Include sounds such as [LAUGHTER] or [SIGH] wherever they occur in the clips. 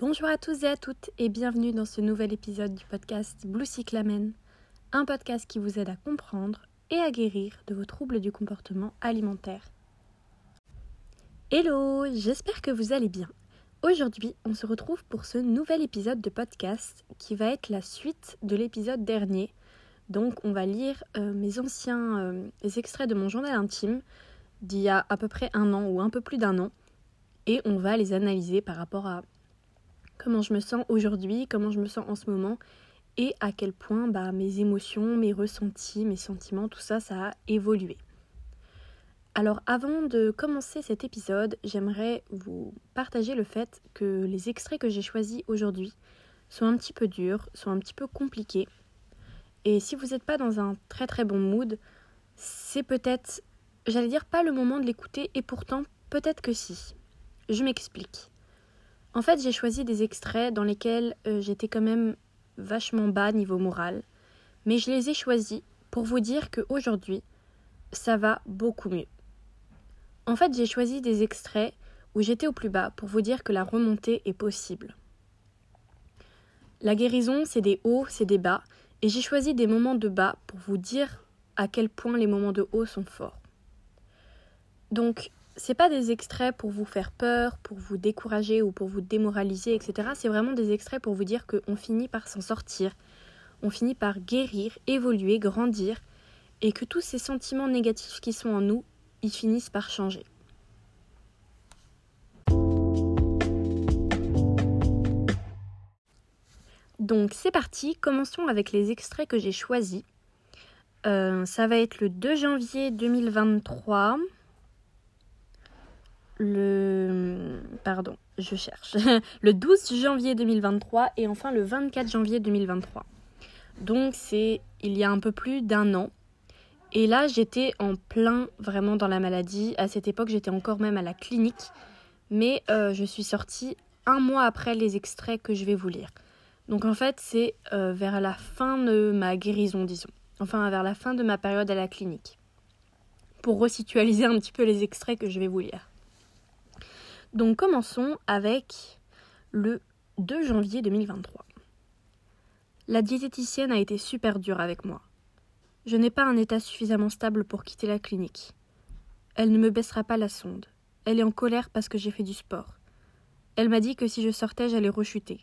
Bonjour à tous et à toutes et bienvenue dans ce nouvel épisode du podcast Blue Cyclamen, un podcast qui vous aide à comprendre et à guérir de vos troubles du comportement alimentaire. Hello, j'espère que vous allez bien. Aujourd'hui, on se retrouve pour ce nouvel épisode de podcast qui va être la suite de l'épisode dernier. Donc, on va lire euh, mes anciens euh, extraits de mon journal intime d'il y a à peu près un an ou un peu plus d'un an et on va les analyser par rapport à comment je me sens aujourd'hui, comment je me sens en ce moment et à quel point bah, mes émotions, mes ressentis, mes sentiments, tout ça, ça a évolué. Alors avant de commencer cet épisode, j'aimerais vous partager le fait que les extraits que j'ai choisis aujourd'hui sont un petit peu durs, sont un petit peu compliqués. Et si vous n'êtes pas dans un très très bon mood, c'est peut-être, j'allais dire pas le moment de l'écouter, et pourtant peut-être que si. Je m'explique. En fait, j'ai choisi des extraits dans lesquels euh, j'étais quand même vachement bas niveau moral, mais je les ai choisis pour vous dire qu'aujourd'hui, ça va beaucoup mieux. En fait, j'ai choisi des extraits où j'étais au plus bas pour vous dire que la remontée est possible. La guérison, c'est des hauts, c'est des bas, et j'ai choisi des moments de bas pour vous dire à quel point les moments de haut sont forts. Donc, c'est pas des extraits pour vous faire peur, pour vous décourager ou pour vous démoraliser, etc. C'est vraiment des extraits pour vous dire qu'on finit par s'en sortir, on finit par guérir, évoluer, grandir, et que tous ces sentiments négatifs qui sont en nous, ils finissent par changer. Donc c'est parti, commençons avec les extraits que j'ai choisis. Euh, ça va être le 2 janvier 2023 le pardon, je cherche. [LAUGHS] le 12 janvier 2023 et enfin le 24 janvier 2023. Donc c'est il y a un peu plus d'un an. Et là, j'étais en plein vraiment dans la maladie. À cette époque, j'étais encore même à la clinique. Mais euh, je suis sortie un mois après les extraits que je vais vous lire. Donc en fait, c'est euh, vers la fin de ma guérison, disons. Enfin, vers la fin de ma période à la clinique. Pour resitualiser un petit peu les extraits que je vais vous lire. Donc commençons avec le 2 janvier 2023. La diététicienne a été super dure avec moi. Je n'ai pas un état suffisamment stable pour quitter la clinique. Elle ne me baissera pas la sonde. Elle est en colère parce que j'ai fait du sport. Elle m'a dit que si je sortais, j'allais rechuter.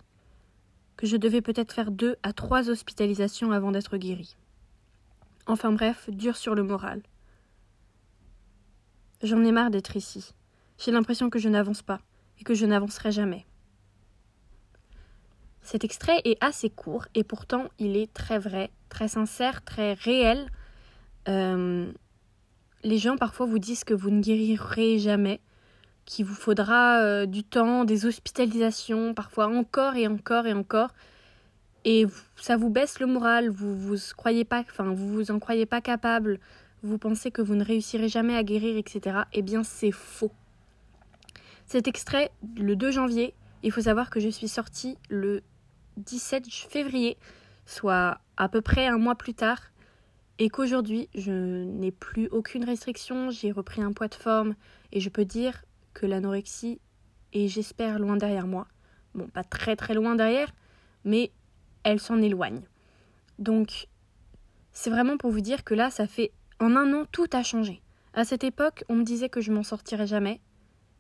Que je devais peut-être faire deux à trois hospitalisations avant d'être guérie. Enfin bref, dur sur le moral. J'en ai marre d'être ici. J'ai l'impression que je n'avance pas et que je n'avancerai jamais. Cet extrait est assez court et pourtant il est très vrai, très sincère, très réel. Euh, les gens parfois vous disent que vous ne guérirez jamais, qu'il vous faudra euh, du temps, des hospitalisations, parfois encore et encore et encore. Et ça vous baisse le moral, vous vous croyez pas, enfin vous vous en croyez pas capable, vous pensez que vous ne réussirez jamais à guérir, etc. Eh bien c'est faux. Cet extrait, le 2 janvier, il faut savoir que je suis sortie le 17 février, soit à peu près un mois plus tard, et qu'aujourd'hui je n'ai plus aucune restriction, j'ai repris un poids de forme, et je peux dire que l'anorexie est, j'espère, loin derrière moi. Bon, pas très très loin derrière, mais elle s'en éloigne. Donc, c'est vraiment pour vous dire que là, ça fait en un an, tout a changé. À cette époque, on me disait que je m'en sortirais jamais.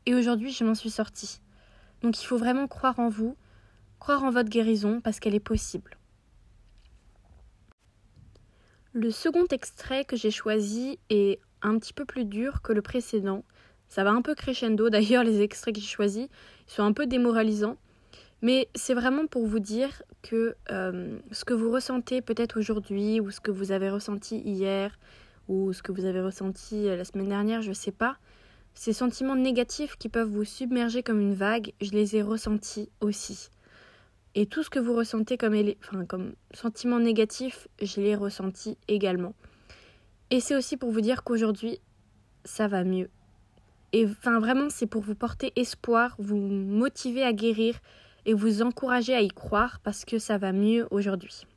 Et aujourd'hui, je m'en suis sortie. Donc il faut vraiment croire en vous, croire en votre guérison, parce qu'elle est possible. Le second extrait que j'ai choisi est un petit peu plus dur que le précédent. Ça va un peu crescendo [LAUGHS] d'ailleurs, les extraits que j'ai choisis. Sont un peu démoralisants. Mais c'est vraiment pour vous dire que euh, ce que vous ressentez peut-être aujourd'hui, ou ce que vous avez ressenti hier, ou ce que vous avez ressenti la semaine dernière, je ne sais pas, ces sentiments négatifs qui peuvent vous submerger comme une vague, je les ai ressentis aussi. Et tout ce que vous ressentez comme, enfin, comme sentiment négatif, je l'ai ressenti également. Et c'est aussi pour vous dire qu'aujourd'hui, ça va mieux. Et enfin, vraiment, c'est pour vous porter espoir, vous motiver à guérir et vous encourager à y croire parce que ça va mieux aujourd'hui.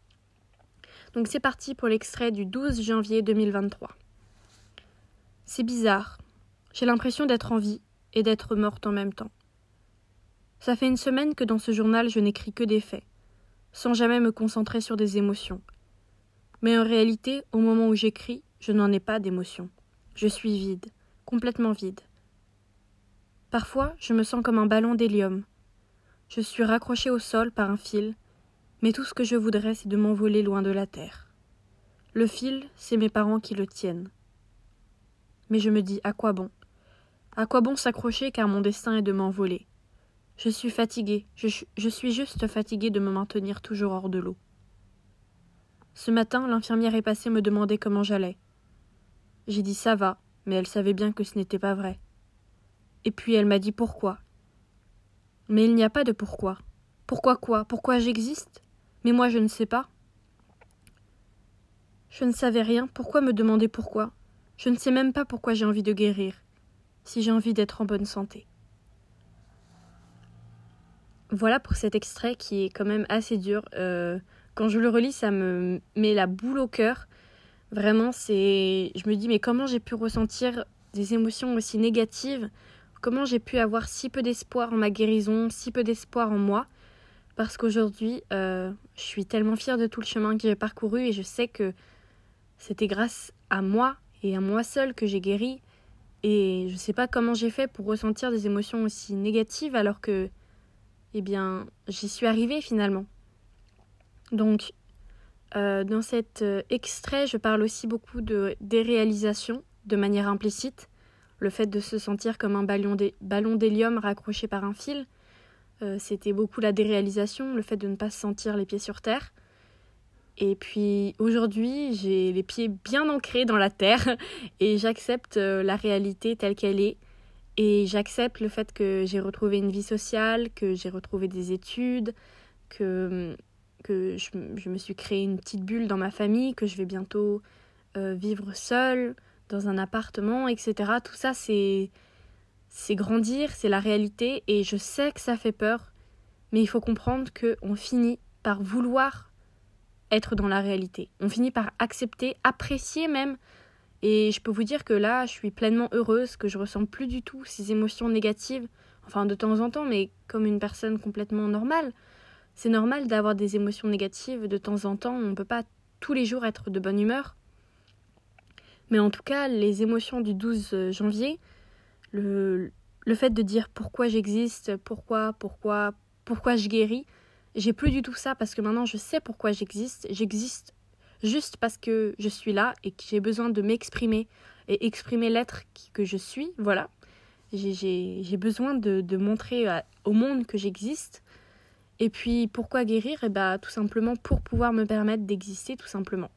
Donc c'est parti pour l'extrait du 12 janvier 2023. C'est bizarre, j'ai l'impression d'être en vie et d'être morte en même temps. Ça fait une semaine que dans ce journal je n'écris que des faits, sans jamais me concentrer sur des émotions. Mais en réalité, au moment où j'écris, je n'en ai pas d'émotions. Je suis vide, complètement vide. Parfois, je me sens comme un ballon d'hélium. Je suis raccroché au sol par un fil, mais tout ce que je voudrais, c'est de m'envoler loin de la terre. Le fil, c'est mes parents qui le tiennent. Mais je me dis, à quoi bon? À quoi bon s'accrocher car mon destin est de m'envoler? Je suis fatigué, je, suis juste fatigué de me maintenir toujours hors de l'eau. Ce matin, l'infirmière est passée me demander comment j'allais. J'ai dit ça va, mais elle savait bien que ce n'était pas vrai. Et puis elle m'a dit pourquoi. Mais il n'y a pas de pourquoi. Pourquoi quoi? Pourquoi j'existe? Mais moi je ne sais pas. Je ne savais rien, pourquoi me demander pourquoi? Je ne sais même pas pourquoi j'ai envie de guérir, si j'ai envie d'être en bonne santé. Voilà pour cet extrait qui est quand même assez dur. Euh, quand je le relis, ça me met la boule au cœur. Vraiment, c'est. Je me dis, mais comment j'ai pu ressentir des émotions aussi négatives? Comment j'ai pu avoir si peu d'espoir en ma guérison, si peu d'espoir en moi? Parce qu'aujourd'hui, euh, je suis tellement fière de tout le chemin que j'ai parcouru et je sais que c'était grâce à moi et à moi seule que j'ai guéri. Et je ne sais pas comment j'ai fait pour ressentir des émotions aussi négatives alors que, eh bien, j'y suis arrivée finalement. Donc, euh, dans cet euh, extrait, je parle aussi beaucoup de déréalisation de manière implicite le fait de se sentir comme un ballon d'hélium raccroché par un fil. Euh, c'était beaucoup la déréalisation, le fait de ne pas se sentir les pieds sur terre. Et puis aujourd'hui, j'ai les pieds bien ancrés dans la terre [LAUGHS] et j'accepte euh, la réalité telle qu'elle est. Et j'accepte le fait que j'ai retrouvé une vie sociale, que j'ai retrouvé des études, que, que je, me suis créé une petite bulle dans ma famille, que je vais bientôt euh, vivre seule, dans un appartement, etc. Tout ça, c'est c'est grandir, c'est la réalité, et je sais que ça fait peur, mais il faut comprendre que on finit par vouloir être dans la réalité. On finit par accepter, apprécier même. Et je peux vous dire que là, je suis pleinement heureuse, que je ressens plus du tout ces émotions négatives, enfin de temps en temps, mais comme une personne complètement normale. C'est normal d'avoir des émotions négatives de temps en temps, on ne peut pas tous les jours être de bonne humeur. Mais en tout cas, les émotions du 12 euh, janvier, le, le fait de dire pourquoi j'existe, pourquoi, pourquoi, pourquoi je guéris, j'ai plus du tout ça parce que maintenant je sais pourquoi j'existe. J'existe juste parce que je suis là et que j'ai besoin de m'exprimer et exprimer l'être que je suis. Voilà. J'ai besoin de, de montrer au monde que j'existe. Et puis pourquoi guérir? Eh bien tout simplement pour pouvoir me permettre d'exister tout simplement.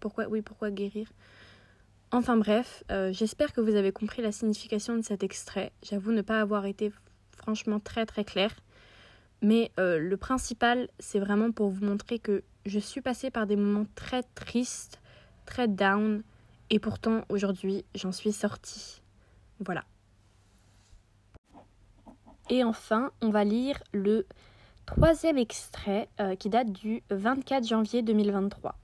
Pourquoi oui, pourquoi guérir? Enfin bref, euh, j'espère que vous avez compris la signification de cet extrait. J'avoue ne pas avoir été franchement très très clair. Mais euh, le principal, c'est vraiment pour vous montrer que je suis passée par des moments très tristes, très down, et pourtant aujourd'hui j'en suis sortie. Voilà. Et enfin, on va lire le troisième extrait euh, qui date du 24 janvier 2023.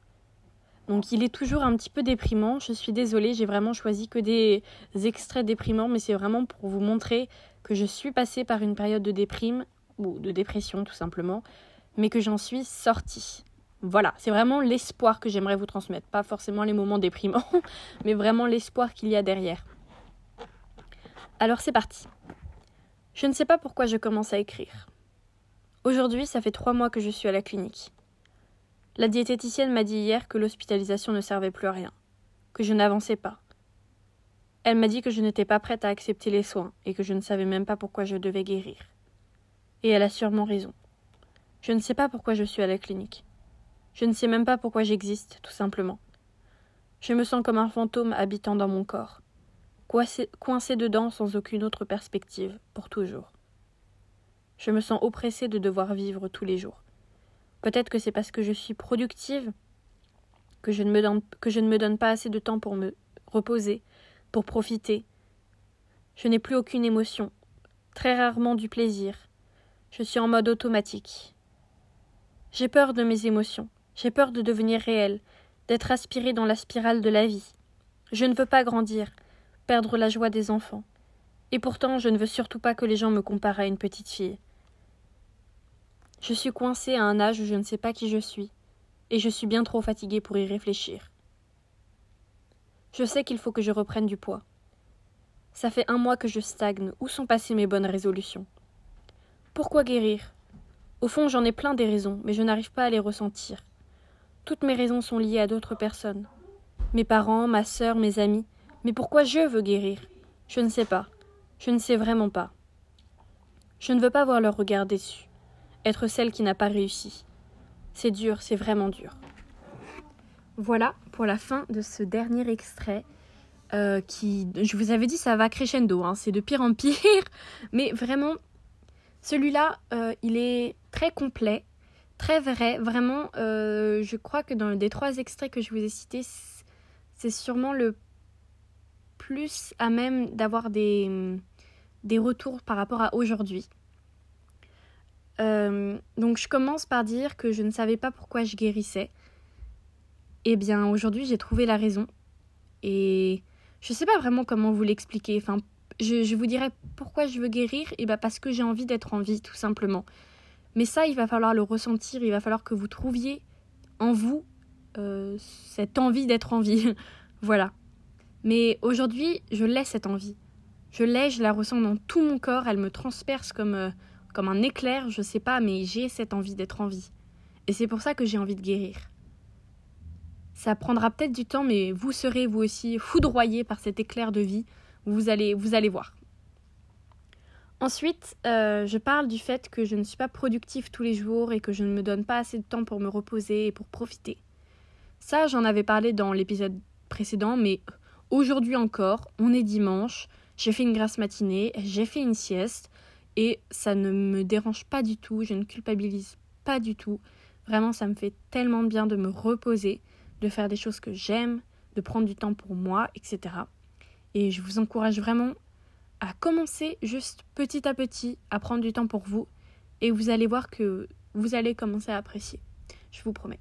Donc il est toujours un petit peu déprimant. Je suis désolée, j'ai vraiment choisi que des extraits déprimants, mais c'est vraiment pour vous montrer que je suis passée par une période de déprime, ou de dépression tout simplement, mais que j'en suis sortie. Voilà, c'est vraiment l'espoir que j'aimerais vous transmettre. Pas forcément les moments déprimants, [LAUGHS] mais vraiment l'espoir qu'il y a derrière. Alors c'est parti. Je ne sais pas pourquoi je commence à écrire. Aujourd'hui, ça fait trois mois que je suis à la clinique. La diététicienne m'a dit hier que l'hospitalisation ne servait plus à rien, que je n'avançais pas. Elle m'a dit que je n'étais pas prête à accepter les soins et que je ne savais même pas pourquoi je devais guérir. Et elle a sûrement raison. Je ne sais pas pourquoi je suis à la clinique. Je ne sais même pas pourquoi j'existe, tout simplement. Je me sens comme un fantôme habitant dans mon corps, coincé, dedans sans aucune autre perspective, pour toujours. Je me sens oppressée de devoir vivre tous les jours Peut-être que c'est parce que je suis productive que je ne me donne pas assez de temps pour me reposer, pour profiter. Je n'ai plus aucune émotion, très rarement du plaisir. Je suis en mode automatique. J'ai peur de mes émotions, j'ai peur de devenir réelle, d'être aspirée dans la spirale de la vie. Je ne veux pas grandir, perdre la joie des enfants. Et pourtant, je ne veux surtout pas que les gens me comparent à une petite fille. Je suis coincée à un âge où je ne sais pas qui je suis, et je suis bien trop fatiguée pour y réfléchir. Je sais qu'il faut que je reprenne du poids. Ça fait un mois que je stagne. Où sont passées mes bonnes résolutions? Pourquoi guérir? Au fond, j'en ai plein des raisons, mais je n'arrive pas à les ressentir. Toutes mes raisons sont liées à d'autres personnes. Mes parents, ma sœur, mes amis. Mais pourquoi je veux guérir? Je ne sais pas. Je ne sais vraiment pas. Je ne veux pas voir leur regard déçu. Être celle qui n'a pas réussi. C'est dur, c'est vraiment dur. Voilà pour la fin de ce dernier extrait. Euh, qui, je vous avais dit, ça va crescendo, hein, c'est de pire en pire, [LAUGHS] mais vraiment, celui-là, euh, il est très complet, très vrai, vraiment, euh, je crois que dans les trois extraits que je vous ai cités, c'est sûrement le plus à même d'avoir des, des retours par rapport à aujourd'hui. donc je commence par dire que je ne savais pas pourquoi je guérissais. Eh bien aujourd'hui j'ai trouvé la raison. Et je sais pas vraiment comment vous l'expliquer. Enfin, je, vous dirais pourquoi je veux guérir. Et bah parce que j'ai envie d'être en vie, tout simplement. Mais ça, il va falloir le ressentir. Il va falloir que vous trouviez en vous euh, cette envie d'être en vie. [LAUGHS] voilà. Mais aujourd'hui, je l'ai cette envie. Je l'ai, je la ressens dans tout mon corps. Elle me transperce comme, euh, comme un éclair. Je sais pas, mais j'ai cette envie d'être en vie. Et c'est pour ça que j'ai envie de guérir. Ça prendra peut-être du temps, mais vous serez vous aussi foudroyé par cet éclair de vie. Vous allez, vous voir. Ensuite, euh, je parle du fait que je ne suis pas productive tous les jours et que je ne me donne pas assez de temps pour me reposer et pour profiter. Ça, j'en avais parlé dans l'épisode précédent, mais aujourd'hui encore, on est dimanche, j'ai fait une grasse matinée, j'ai fait une sieste et ça ne me dérange pas du tout, je ne culpabilise pas du tout. Vraiment, ça me fait tellement bien de me reposer de faire des choses que j'aime, de prendre du temps pour moi, etc. Et je vous encourage vraiment à commencer juste petit à petit à prendre du temps pour vous et vous allez voir que vous allez commencer à apprécier. Je vous promets.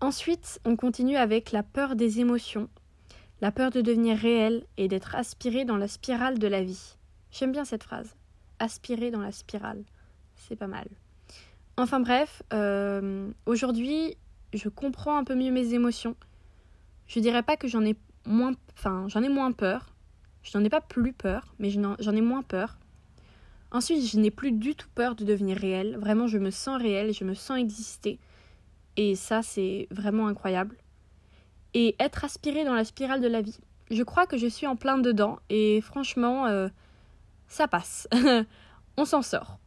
Ensuite, on continue avec la peur des émotions, la peur de devenir réel et d'être aspiré dans la spirale de la vie. J'aime bien cette phrase. Aspirer dans la spirale. C'est pas mal. Enfin bref, euh, aujourd'hui, je comprends un peu mieux mes émotions. Je dirais pas que j'en ai moins, enfin, j'en ai moins peur. Je n'en ai pas plus peur, mais j'en ai moins peur. Ensuite, je n'ai plus du tout peur de devenir réel. Vraiment, je me sens réel, je me sens exister. Et ça, c'est vraiment incroyable. Et être aspiré dans la spirale de la vie. Je crois que je suis en plein dedans et franchement, euh, ça passe. [LAUGHS] On s'en sort.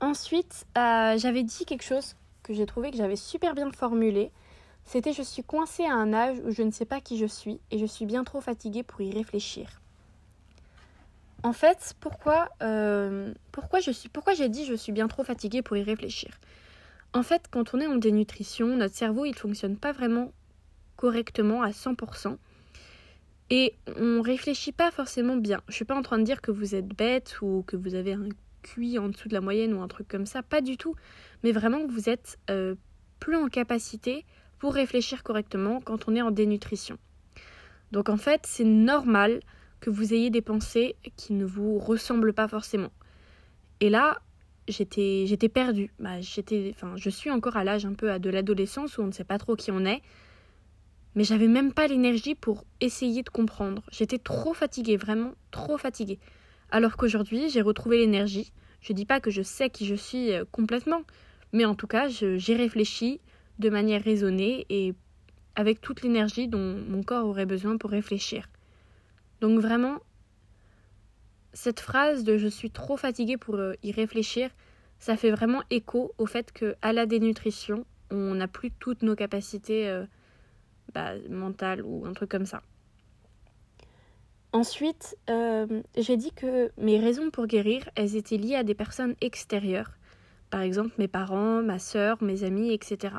Ensuite, euh, j'avais dit quelque chose que j'ai trouvé que j'avais super bien formulé. C'était je suis coincée à un âge où je ne sais pas qui je suis et je suis bien trop fatiguée pour y réfléchir. En fait, pourquoi, euh, pourquoi, je suis, pourquoi j'ai dit je suis bien trop fatiguée pour y réfléchir? En fait, quand on est en dénutrition, notre cerveau il fonctionne pas vraiment correctement à 100%. Et on réfléchit pas forcément bien. Je suis pas en train de dire que vous êtes bête ou que vous avez un cuit en dessous de la moyenne ou un truc comme ça, pas du tout, mais vraiment vous êtes euh, plus en capacité pour réfléchir correctement quand on est en dénutrition. Donc en fait, c'est normal que vous ayez des pensées qui ne vous ressemblent pas forcément. Et là, j'étais j'étais perdue. Bah, j'étais enfin, je suis encore à l'âge un peu de l'adolescence où on ne sait pas trop qui on est. Mais j'avais même pas l'énergie pour essayer de comprendre. J'étais trop fatiguée, vraiment trop fatiguée. Alors qu'aujourd'hui, j'ai retrouvé l'énergie. Je dis pas que je sais qui je suis euh, complètement, mais en tout cas, j'ai réfléchi de manière raisonnée et avec toute l'énergie dont mon corps aurait besoin pour réfléchir. Donc vraiment, cette phrase de je suis trop fatiguée pour euh, y réfléchir, ça fait vraiment écho au fait que à la dénutrition, on n'a plus toutes nos capacités euh, bah, mentales ou un truc comme ça. Ensuite, euh, j'ai dit que mes raisons pour guérir, elles étaient liées à des personnes extérieures, par exemple mes parents, ma sœur, mes amis, etc.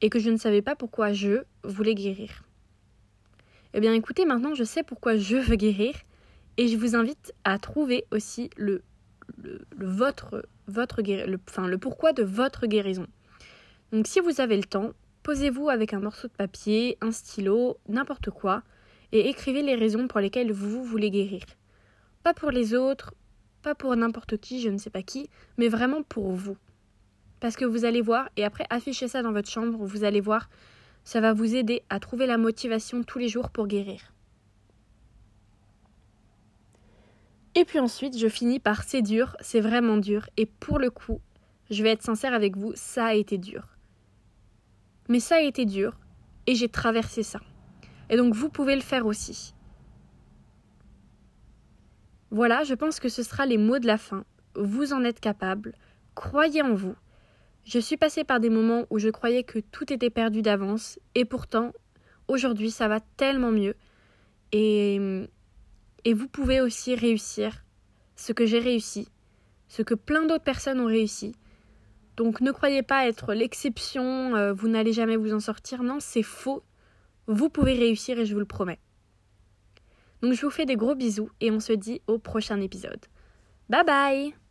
Et que je ne savais pas pourquoi je voulais guérir. Eh bien écoutez, maintenant je sais pourquoi je veux guérir et je vous invite à trouver aussi le, le, votre, le, le pourquoi de votre guérison. Donc si vous avez le temps, posez-vous avec un morceau de papier, un stylo, n'importe quoi, et écrivez les raisons pour lesquelles vous voulez guérir. Pas pour les autres, pas pour n'importe qui, je ne sais pas qui, mais vraiment pour vous. Parce que vous allez voir, et après affichez ça dans votre chambre, vous allez voir, ça va vous aider à trouver la motivation tous les jours pour guérir. Et puis ensuite, je finis par c'est dur, c'est vraiment dur, et pour le coup, je vais être sincère avec vous, ça a été dur. Mais ça a été dur, et j'ai traversé ça. Et donc vous pouvez le faire aussi. Voilà, je pense que ce sera les mots de la fin. Vous en êtes capable, croyez en vous. Je suis passée par des moments où je croyais que tout était perdu d'avance, et pourtant, aujourd'hui, ça va tellement mieux. Et, et vous pouvez aussi réussir ce que j'ai réussi, ce que plein d'autres personnes ont réussi. Donc ne croyez pas être l'exception, euh, vous n'allez jamais vous en sortir. Non, c'est faux. Vous pouvez réussir et je vous le promets. Donc je vous fais des gros bisous et on se dit au prochain épisode. Bye bye